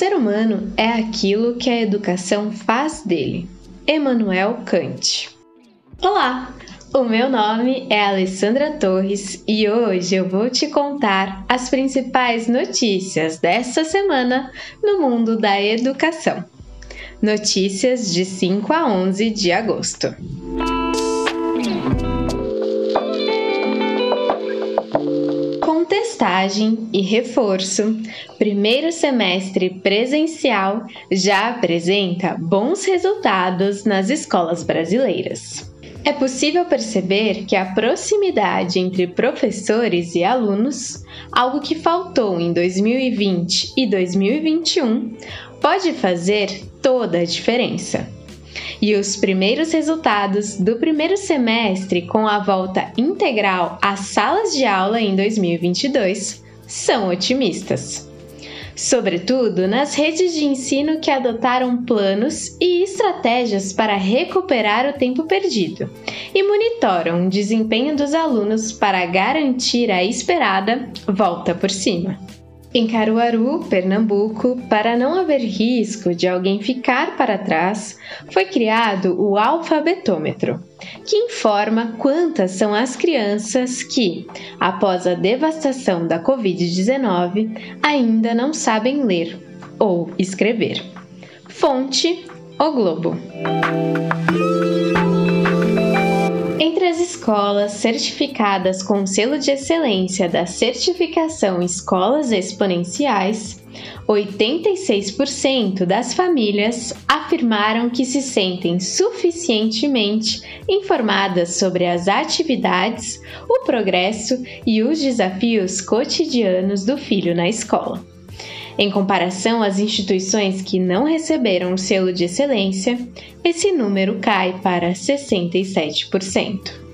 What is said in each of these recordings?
ser humano é aquilo que a educação faz dele. Emmanuel Kant. Olá, o meu nome é Alessandra Torres e hoje eu vou te contar as principais notícias desta semana no mundo da educação. Notícias de 5 a 11 de agosto. Testagem e reforço, primeiro semestre presencial já apresenta bons resultados nas escolas brasileiras. É possível perceber que a proximidade entre professores e alunos, algo que faltou em 2020 e 2021, pode fazer toda a diferença. E os primeiros resultados do primeiro semestre com a volta integral às salas de aula em 2022 são otimistas. Sobretudo nas redes de ensino que adotaram planos e estratégias para recuperar o tempo perdido e monitoram o desempenho dos alunos para garantir a esperada volta por cima. Em Caruaru, Pernambuco, para não haver risco de alguém ficar para trás, foi criado o alfabetômetro, que informa quantas são as crianças que, após a devastação da Covid-19, ainda não sabem ler ou escrever. Fonte: O Globo. Escolas certificadas com selo de excelência da certificação Escolas Exponenciais, 86% das famílias afirmaram que se sentem suficientemente informadas sobre as atividades, o progresso e os desafios cotidianos do filho na escola. Em comparação às instituições que não receberam o selo de excelência, esse número cai para 67%.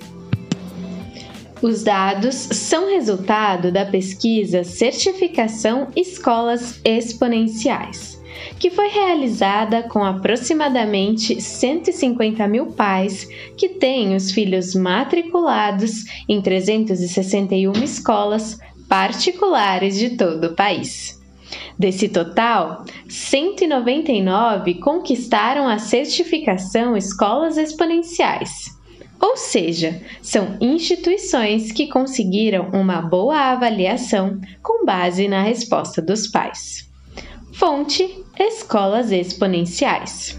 Os dados são resultado da pesquisa Certificação Escolas Exponenciais, que foi realizada com aproximadamente 150 mil pais que têm os filhos matriculados em 361 escolas particulares de todo o país. Desse total, 199 conquistaram a certificação Escolas Exponenciais. Ou seja, são instituições que conseguiram uma boa avaliação com base na resposta dos pais. Fonte: Escolas Exponenciais.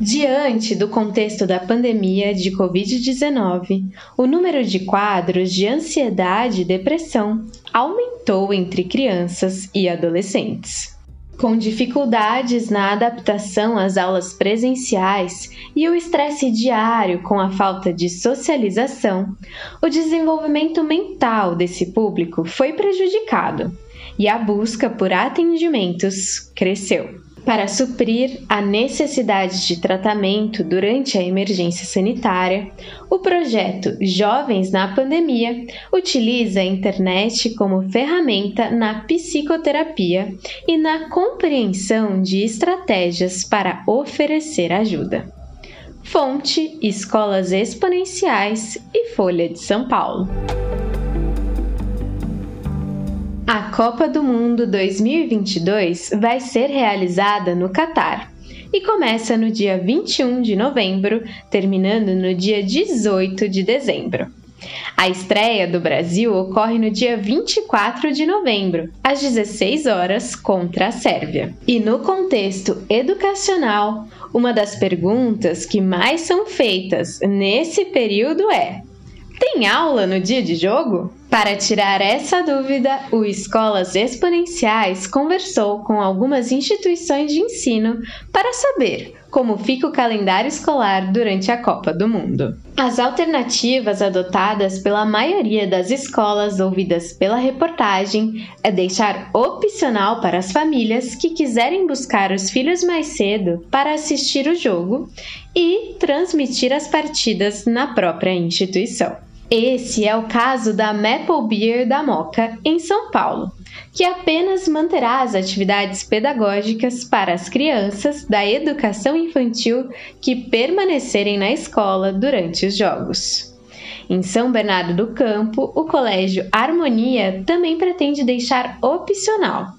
Diante do contexto da pandemia de Covid-19, o número de quadros de ansiedade e depressão aumentou entre crianças e adolescentes. Com dificuldades na adaptação às aulas presenciais e o estresse diário com a falta de socialização, o desenvolvimento mental desse público foi prejudicado e a busca por atendimentos cresceu. Para suprir a necessidade de tratamento durante a emergência sanitária, o projeto Jovens na Pandemia utiliza a internet como ferramenta na psicoterapia e na compreensão de estratégias para oferecer ajuda. Fonte: Escolas Exponenciais e Folha de São Paulo. Copa do Mundo 2022 vai ser realizada no Catar e começa no dia 21 de novembro, terminando no dia 18 de dezembro. A estreia do Brasil ocorre no dia 24 de novembro, às 16 horas, contra a Sérvia. E no contexto educacional, uma das perguntas que mais são feitas nesse período é: tem aula no dia de jogo? Para tirar essa dúvida, o Escolas Exponenciais conversou com algumas instituições de ensino para saber como fica o calendário escolar durante a Copa do Mundo. As alternativas adotadas pela maioria das escolas ouvidas pela reportagem é deixar opcional para as famílias que quiserem buscar os filhos mais cedo para assistir o jogo e transmitir as partidas na própria instituição. Esse é o caso da Maple Beer da Moca, em São Paulo, que apenas manterá as atividades pedagógicas para as crianças da educação infantil que permanecerem na escola durante os jogos. Em São Bernardo do Campo, o Colégio Harmonia também pretende deixar opcional.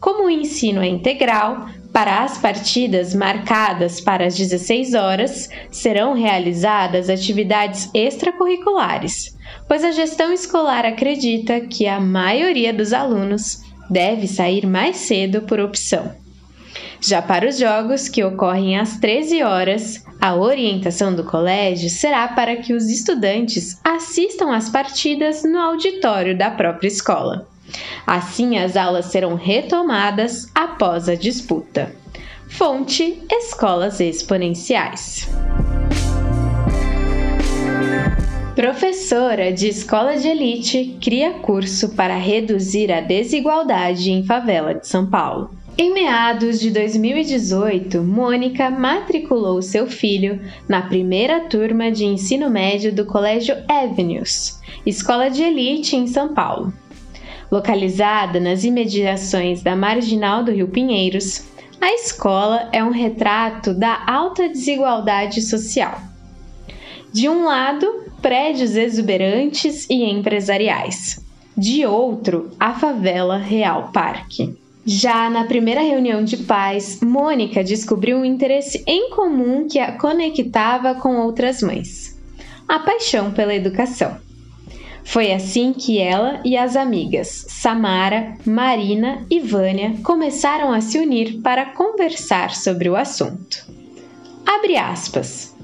Como o ensino é integral, para as partidas marcadas para as 16 horas, serão realizadas atividades extracurriculares, pois a gestão escolar acredita que a maioria dos alunos deve sair mais cedo por opção. Já para os jogos, que ocorrem às 13 horas, a orientação do colégio será para que os estudantes assistam às partidas no auditório da própria escola. Assim, as aulas serão retomadas após a disputa. Fonte: Escolas Exponenciais. Professora de escola de elite cria curso para reduzir a desigualdade em favela de São Paulo. Em meados de 2018, Mônica matriculou seu filho na primeira turma de ensino médio do Colégio Avenues, escola de elite em São Paulo. Localizada nas imediações da marginal do Rio Pinheiros, a escola é um retrato da alta desigualdade social. De um lado, prédios exuberantes e empresariais. De outro, a favela Real Parque. Já na primeira reunião de pais, Mônica descobriu um interesse em comum que a conectava com outras mães: a paixão pela educação. Foi assim que ela e as amigas Samara, Marina e Vânia começaram a se unir para conversar sobre o assunto. Abre aspas.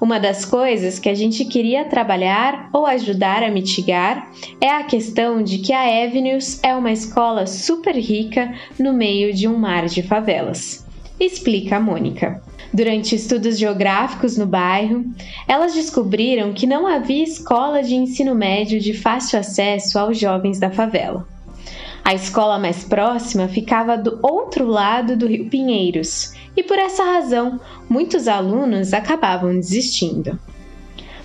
Uma das coisas que a gente queria trabalhar ou ajudar a mitigar é a questão de que a Avenues é uma escola super rica no meio de um mar de favelas. Explica a Mônica. Durante estudos geográficos no bairro, elas descobriram que não havia escola de ensino médio de fácil acesso aos jovens da favela. A escola mais próxima ficava do outro lado do Rio Pinheiros e, por essa razão, muitos alunos acabavam desistindo.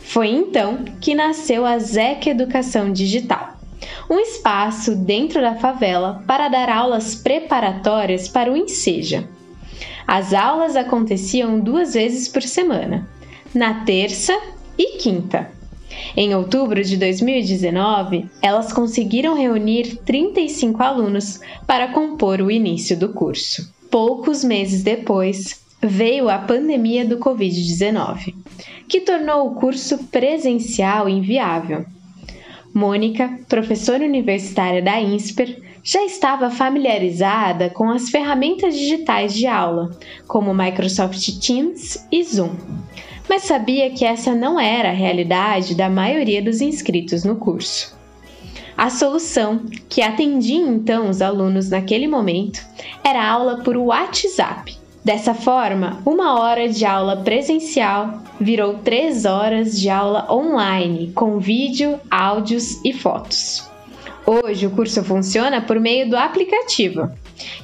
Foi então que nasceu a ZEC Educação Digital, um espaço dentro da favela para dar aulas preparatórias para o Enseja, as aulas aconteciam duas vezes por semana, na terça e quinta. Em outubro de 2019, elas conseguiram reunir 35 alunos para compor o início do curso. Poucos meses depois, veio a pandemia do Covid-19, que tornou o curso presencial inviável. Mônica, professora universitária da INSPER, já estava familiarizada com as ferramentas digitais de aula, como Microsoft Teams e Zoom, mas sabia que essa não era a realidade da maioria dos inscritos no curso. A solução, que atendia então os alunos naquele momento, era a aula por WhatsApp. Dessa forma, uma hora de aula presencial virou três horas de aula online, com vídeo, áudios e fotos. Hoje o curso funciona por meio do aplicativo.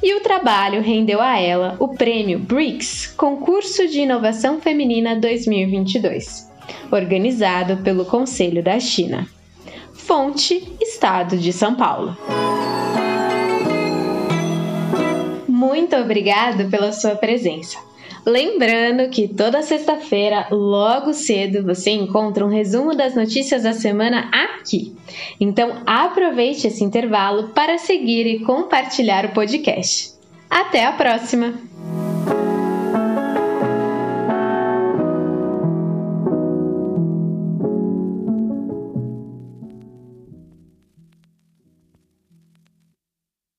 E o trabalho rendeu a ela o prêmio BRICS Concurso de Inovação Feminina 2022, organizado pelo Conselho da China. Fonte: Estado de São Paulo. Muito obrigado pela sua presença. Lembrando que toda sexta-feira, logo cedo, você encontra um resumo das notícias da semana aqui. Então aproveite esse intervalo para seguir e compartilhar o podcast. Até a próxima!